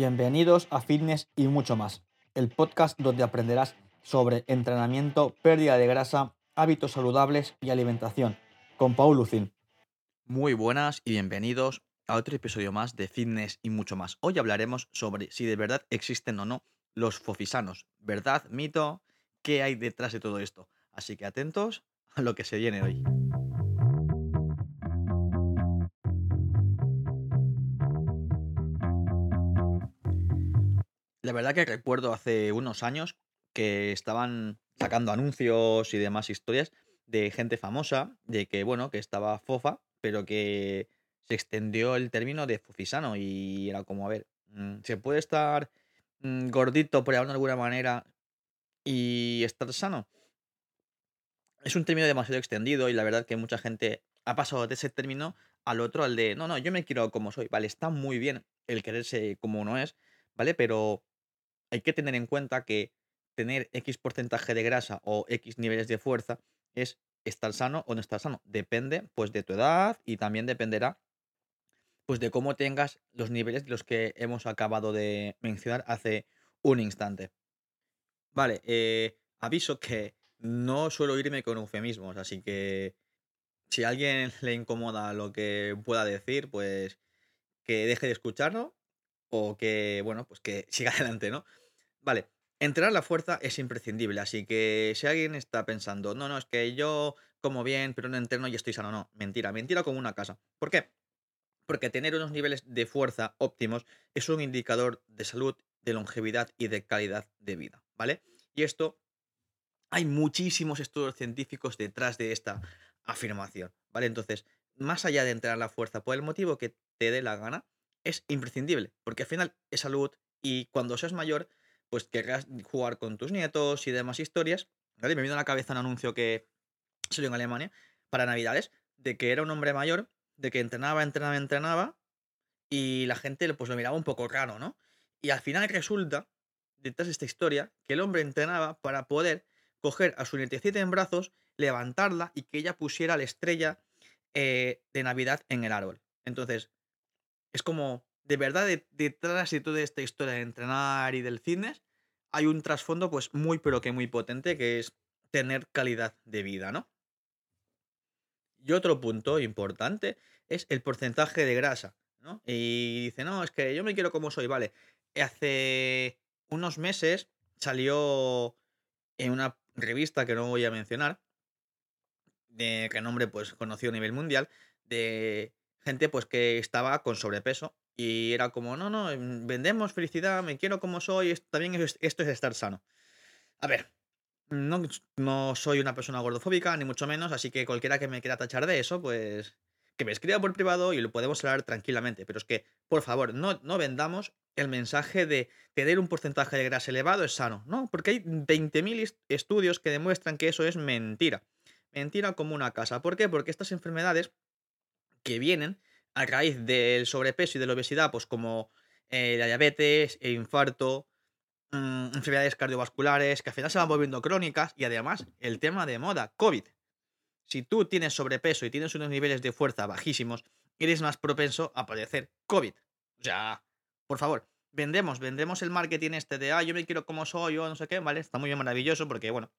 Bienvenidos a Fitness y mucho más, el podcast donde aprenderás sobre entrenamiento, pérdida de grasa, hábitos saludables y alimentación, con Paul Lucin. Muy buenas y bienvenidos a otro episodio más de Fitness y mucho más. Hoy hablaremos sobre si de verdad existen o no los fofisanos. ¿Verdad? ¿Mito? ¿Qué hay detrás de todo esto? Así que atentos a lo que se viene hoy. La verdad que recuerdo hace unos años que estaban sacando anuncios y demás historias de gente famosa, de que, bueno, que estaba fofa, pero que se extendió el término de fofisano y era como, a ver, mm, ¿se puede estar mm, gordito, por de alguna manera, y estar sano? Es un término demasiado extendido y la verdad que mucha gente ha pasado de ese término al otro, al de, no, no, yo me quiero como soy, vale, está muy bien el quererse como uno es, ¿vale? Pero hay que tener en cuenta que tener X porcentaje de grasa o X niveles de fuerza es estar sano o no estar sano. Depende, pues, de tu edad y también dependerá, pues, de cómo tengas los niveles de los que hemos acabado de mencionar hace un instante. Vale, eh, aviso que no suelo irme con eufemismos, así que si a alguien le incomoda lo que pueda decir, pues que deje de escucharlo o que, bueno, pues que siga adelante, ¿no? Vale, entrenar la fuerza es imprescindible, así que si alguien está pensando, no, no, es que yo como bien, pero no entreno y estoy sano, no, mentira, mentira como una casa. ¿Por qué? Porque tener unos niveles de fuerza óptimos es un indicador de salud, de longevidad y de calidad de vida, ¿vale? Y esto, hay muchísimos estudios científicos detrás de esta afirmación, ¿vale? Entonces, más allá de entrenar la fuerza por el motivo que te dé la gana, es imprescindible, porque al final es salud y cuando seas mayor pues querrás jugar con tus nietos y demás historias. ¿vale? Me vino a la cabeza un anuncio que salió en Alemania para Navidades, de que era un hombre mayor, de que entrenaba, entrenaba, entrenaba, y la gente pues lo miraba un poco raro, ¿no? Y al final resulta, detrás de esta historia, que el hombre entrenaba para poder coger a su nietecita en brazos, levantarla y que ella pusiera la estrella eh, de Navidad en el árbol. Entonces, es como de verdad detrás de toda esta historia de entrenar y del fitness hay un trasfondo pues muy pero que muy potente que es tener calidad de vida, ¿no? Y otro punto importante es el porcentaje de grasa, ¿no? Y dice, no, es que yo me quiero como soy, vale. Hace unos meses salió en una revista que no voy a mencionar, de renombre pues conocido a nivel mundial, de gente pues que estaba con sobrepeso y era como, no, no, mm, vendemos felicidad, me quiero como soy, también es, esto es estar sano. A ver, no, no soy una persona gordofóbica, ni mucho menos, así que cualquiera que me quiera tachar de eso, pues que me escriba por privado y lo podemos hablar tranquilamente. Pero es que, por favor, no, no vendamos el mensaje de tener un porcentaje de grasa elevado es sano. No, porque hay 20.000 estudios que demuestran que eso es mentira. Mentira como una casa. ¿Por qué? Porque estas enfermedades que vienen a raíz del sobrepeso y de la obesidad, pues como eh, la diabetes, el infarto, mm, enfermedades cardiovasculares, que al final se van volviendo crónicas, y además el tema de moda, COVID. Si tú tienes sobrepeso y tienes unos niveles de fuerza bajísimos, eres más propenso a padecer COVID. O sea, por favor, vendemos, vendemos el marketing este de, ah, yo me quiero como soy, yo no sé qué, ¿vale? Está muy maravilloso porque, bueno,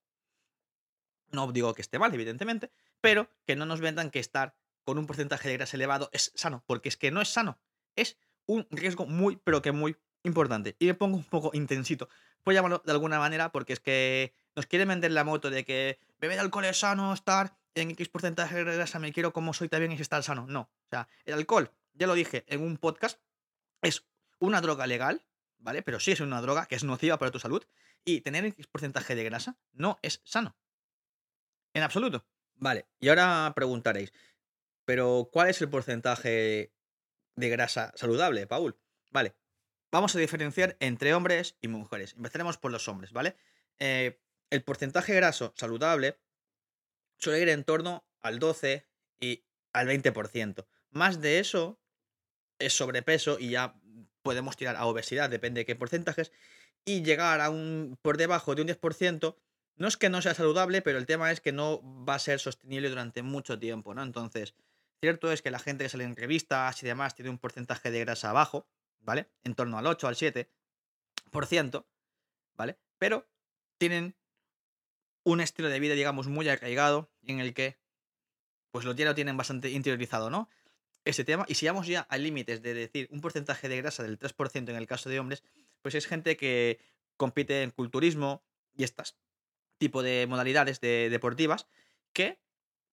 no digo que esté mal, evidentemente, pero que no nos vendan que estar con un porcentaje de grasa elevado es sano, porque es que no es sano, es un riesgo muy, pero que muy importante. Y me pongo un poco intensito, por llamarlo de alguna manera, porque es que nos quiere vender la moto de que beber alcohol es sano, estar en X porcentaje de grasa, me quiero como soy también es estar sano. No, o sea, el alcohol, ya lo dije en un podcast, es una droga legal, ¿vale? Pero sí es una droga que es nociva para tu salud y tener X porcentaje de grasa no es sano. En absoluto. Vale, y ahora preguntaréis, pero, ¿cuál es el porcentaje de grasa saludable, Paul? Vale, vamos a diferenciar entre hombres y mujeres. Empezaremos por los hombres, ¿vale? Eh, el porcentaje graso saludable suele ir en torno al 12 y al 20%. Más de eso es sobrepeso y ya podemos tirar a obesidad, depende de qué porcentajes, y llegar a un por debajo de un 10%, no es que no sea saludable, pero el tema es que no va a ser sostenible durante mucho tiempo, ¿no? Entonces, Cierto es que la gente que sale en revistas y demás tiene un porcentaje de grasa bajo, ¿vale? En torno al 8, al 7%, ¿vale? Pero tienen un estilo de vida, digamos, muy arraigado en el que, pues lo tienen bastante interiorizado, ¿no? Ese tema. Y si vamos ya a límites de decir un porcentaje de grasa del 3% en el caso de hombres, pues es gente que compite en culturismo y estas tipo de modalidades de, deportivas que,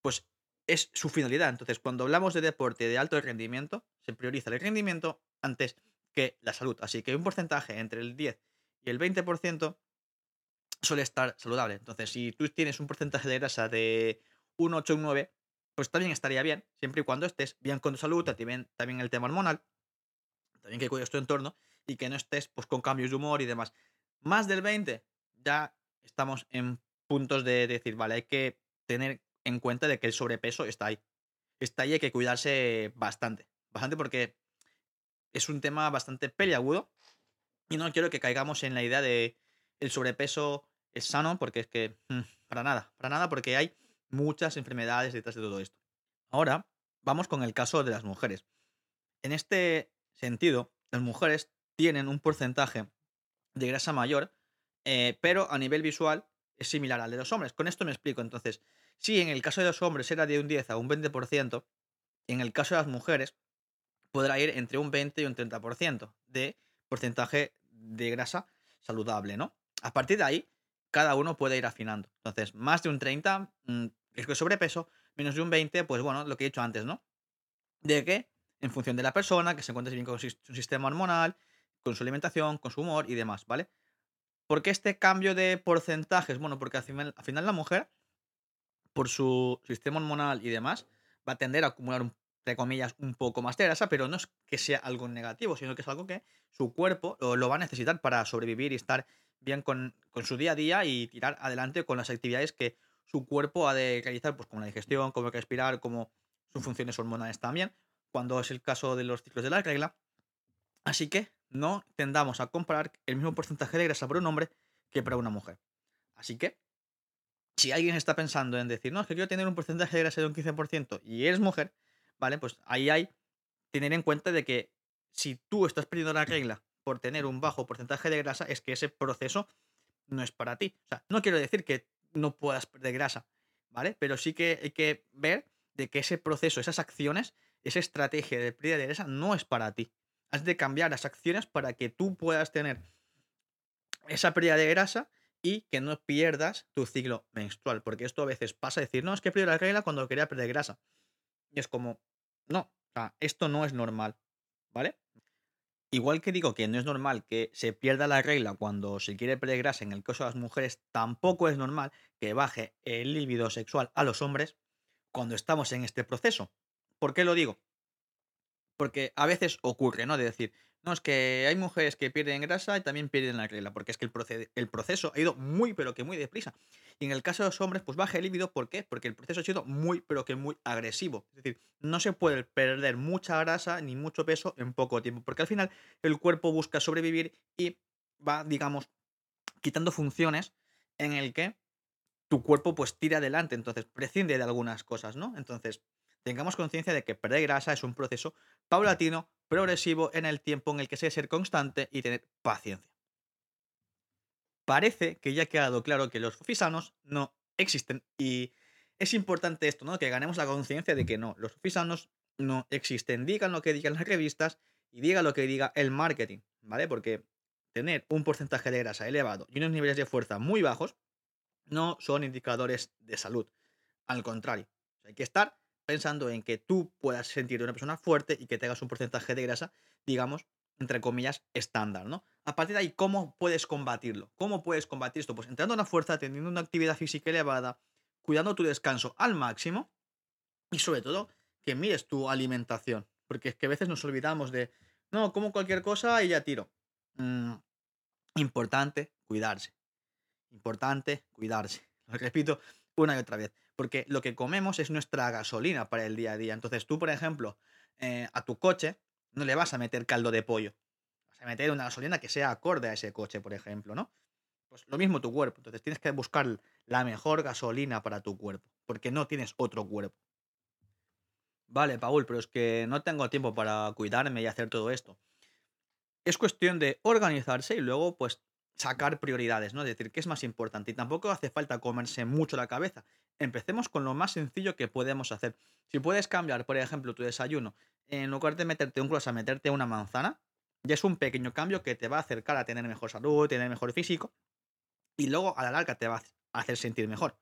pues, es su finalidad. Entonces, cuando hablamos de deporte de alto rendimiento, se prioriza el rendimiento antes que la salud. Así que un porcentaje entre el 10 y el 20% suele estar saludable. Entonces, si tú tienes un porcentaje de grasa de un 8 o un 9, pues también estaría bien, siempre y cuando estés bien con tu salud, también, también el tema hormonal, también que cuides tu entorno y que no estés pues, con cambios de humor y demás. Más del 20, ya estamos en puntos de decir, vale, hay que tener en cuenta de que el sobrepeso está ahí. Está ahí, hay que cuidarse bastante. Bastante porque es un tema bastante peliagudo y no quiero que caigamos en la idea de el sobrepeso es sano porque es que mm, para nada, para nada porque hay muchas enfermedades detrás de todo esto. Ahora vamos con el caso de las mujeres. En este sentido, las mujeres tienen un porcentaje de grasa mayor, eh, pero a nivel visual es similar al de los hombres. Con esto me explico. Entonces, si en el caso de los hombres era de un 10 a un 20%, en el caso de las mujeres podrá ir entre un 20 y un 30% de porcentaje de grasa saludable, ¿no? A partir de ahí, cada uno puede ir afinando. Entonces, más de un 30 mm, que sobrepeso, menos de un 20, pues bueno, lo que he dicho antes, ¿no? De que, en función de la persona, que se encuentre bien con su sistema hormonal, con su alimentación, con su humor y demás, ¿vale? ¿Por qué este cambio de porcentajes? Bueno, porque al final la mujer, por su sistema hormonal y demás, va a tender a acumular, entre comillas, un poco más de grasa, pero no es que sea algo negativo, sino que es algo que su cuerpo lo va a necesitar para sobrevivir y estar bien con, su día a día y tirar adelante con las actividades que su cuerpo ha de realizar, pues como la digestión, como respirar, como sus funciones hormonales también, cuando es el caso de los ciclos de la regla. Así que no tendamos a comparar el mismo porcentaje de grasa para un hombre que para una mujer. Así que, si alguien está pensando en decir, no, es que quiero tener un porcentaje de grasa de un 15% y eres mujer, ¿vale? Pues ahí hay tener en cuenta de que si tú estás perdiendo la regla por tener un bajo porcentaje de grasa es que ese proceso no es para ti. O sea, no quiero decir que no puedas perder grasa, ¿vale? Pero sí que hay que ver de que ese proceso, esas acciones, esa estrategia de pérdida de grasa no es para ti. Has de cambiar las acciones para que tú puedas tener esa pérdida de grasa y que no pierdas tu ciclo menstrual. Porque esto a veces pasa a decir, no, es que pierdo la regla cuando quería perder grasa. Y es como, no, o sea, esto no es normal, ¿vale? Igual que digo que no es normal que se pierda la regla cuando se quiere perder grasa en el caso de las mujeres, tampoco es normal que baje el líbido sexual a los hombres cuando estamos en este proceso. ¿Por qué lo digo? Porque a veces ocurre, ¿no? De decir, no, es que hay mujeres que pierden grasa y también pierden la regla, porque es que el, proceso ha ido muy, pero que muy deprisa. Y en el caso de los hombres, pues baja el líbido, ¿por qué? Porque el proceso ha sido muy, pero que muy agresivo. Es decir, no se puede perder mucha grasa ni mucho peso en poco tiempo, porque al final el cuerpo busca sobrevivir y va, digamos, quitando funciones en el que tu cuerpo pues tira adelante, entonces prescinde de algunas cosas, ¿no? Entonces, tengamos conciencia de que perder grasa es un proceso paulatino, progresivo en el tiempo en el que se debe ser constante y tener paciencia. Parece que ya ha quedado claro que los fisanos no existen y es importante esto, ¿no? Que ganemos la conciencia de que no, los fisanos no existen. Digan lo que digan las revistas y diga lo que diga el marketing, ¿vale? Porque tener un porcentaje de grasa elevado y unos niveles de fuerza muy bajos no son indicadores de salud. Al contrario, hay que estar pensando en que tú puedas sentir una persona fuerte y que tengas un porcentaje de grasa, digamos, entre comillas, estándar, ¿no? A partir de ahí, ¿cómo puedes combatirlo? ¿Cómo puedes combatir esto? Pues entrando en la fuerza, teniendo una actividad física elevada, cuidando tu descanso al máximo y sobre todo que mires tu alimentación, porque es que a veces nos olvidamos de, no, como cualquier cosa y ya tiro. Mm, importante cuidarse. Importante cuidarse. Lo repito una y otra vez porque lo que comemos es nuestra gasolina para el día a día. Entonces tú, por ejemplo, eh, a tu coche no le vas a meter caldo de pollo. Vas a meter una gasolina que sea acorde a ese coche, por ejemplo, ¿no? Pues lo mismo tu cuerpo. Entonces tienes que buscar la mejor gasolina para tu cuerpo, porque no tienes otro cuerpo. Vale, Paul, pero es que no tengo tiempo para cuidarme y hacer todo esto. es cuestión de organizarse y luego, pues, sacar prioridades, ¿no? Es decir, ¿qué es más importante? Y tampoco hace falta comerse mucho la cabeza. Empecemos con lo más sencillo que podemos hacer. Si puedes cambiar, por ejemplo, tu desayuno, en lugar de meterte un croissant, meterte una manzana, ya es un pequeño cambio que te va a acercar a tener mejor salud, tener mejor físico, y luego a la larga te va a hacer sentir mejor.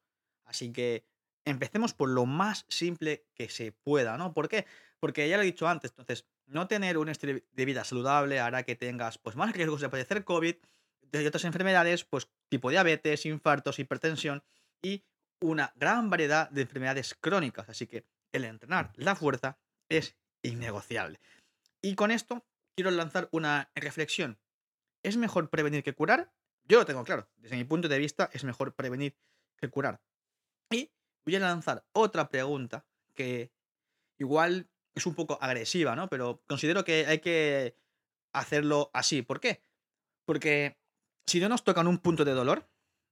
Así que empecemos por lo más simple que se pueda, ¿no? ¿Por qué? Porque ya lo he dicho antes, entonces, no tener un estilo de vida saludable hará que tengas pues, más riesgos de padecer COVID, de otras enfermedades, pues tipo diabetes, infartos, hipertensión y una gran variedad de enfermedades crónicas. Así que el entrenar la fuerza es innegociable. Y con esto quiero lanzar una reflexión. ¿Es mejor prevenir que curar? Yo lo tengo claro. Desde mi punto de vista es mejor prevenir que curar. Y voy a lanzar otra pregunta que igual es un poco agresiva, ¿no? Pero considero que hay que hacerlo así. ¿Por qué? Porque si no nos tocan un punto de dolor,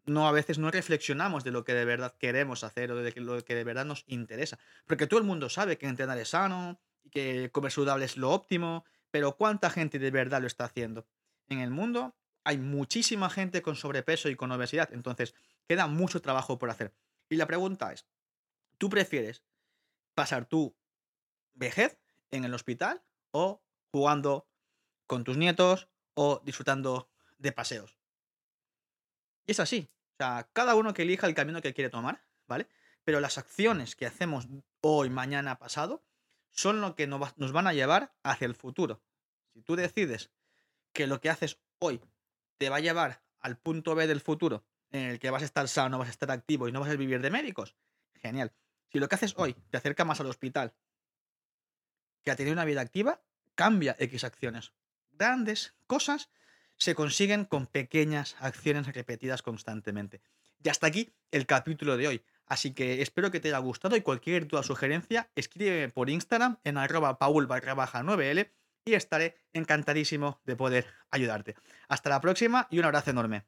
no a veces no reflexionamos de lo que de verdad queremos hacer o de lo que de verdad nos interesa. Porque todo el mundo sabe que entrenar es sano y que comer saludable es lo óptimo, pero ¿cuánta gente de verdad lo está haciendo? En el mundo hay muchísima gente con sobrepeso y con obesidad, entonces queda mucho trabajo por hacer. Y la pregunta es, ¿tú prefieres pasar tu vejez en el hospital o jugando con tus nietos o disfrutando de paseos? Y es así. O sea, cada uno que elija el camino que quiere tomar, ¿vale? Pero las acciones que hacemos hoy, mañana, pasado, son lo que nos van a llevar hacia el futuro. Si tú decides que lo que haces hoy te va a llevar al punto B del futuro, en el que vas a estar sano, vas a estar activo y no vas a vivir de médicos, genial. Si lo que haces hoy te acerca más al hospital que a tener una vida activa, cambia X acciones. Grandes cosas se consiguen con pequeñas acciones repetidas constantemente. Y hasta aquí el capítulo de hoy. Así que espero que te haya gustado y cualquier duda o sugerencia, escríbeme por Instagram en arroba paul 9L y estaré encantadísimo de poder ayudarte. Hasta la próxima y un abrazo enorme.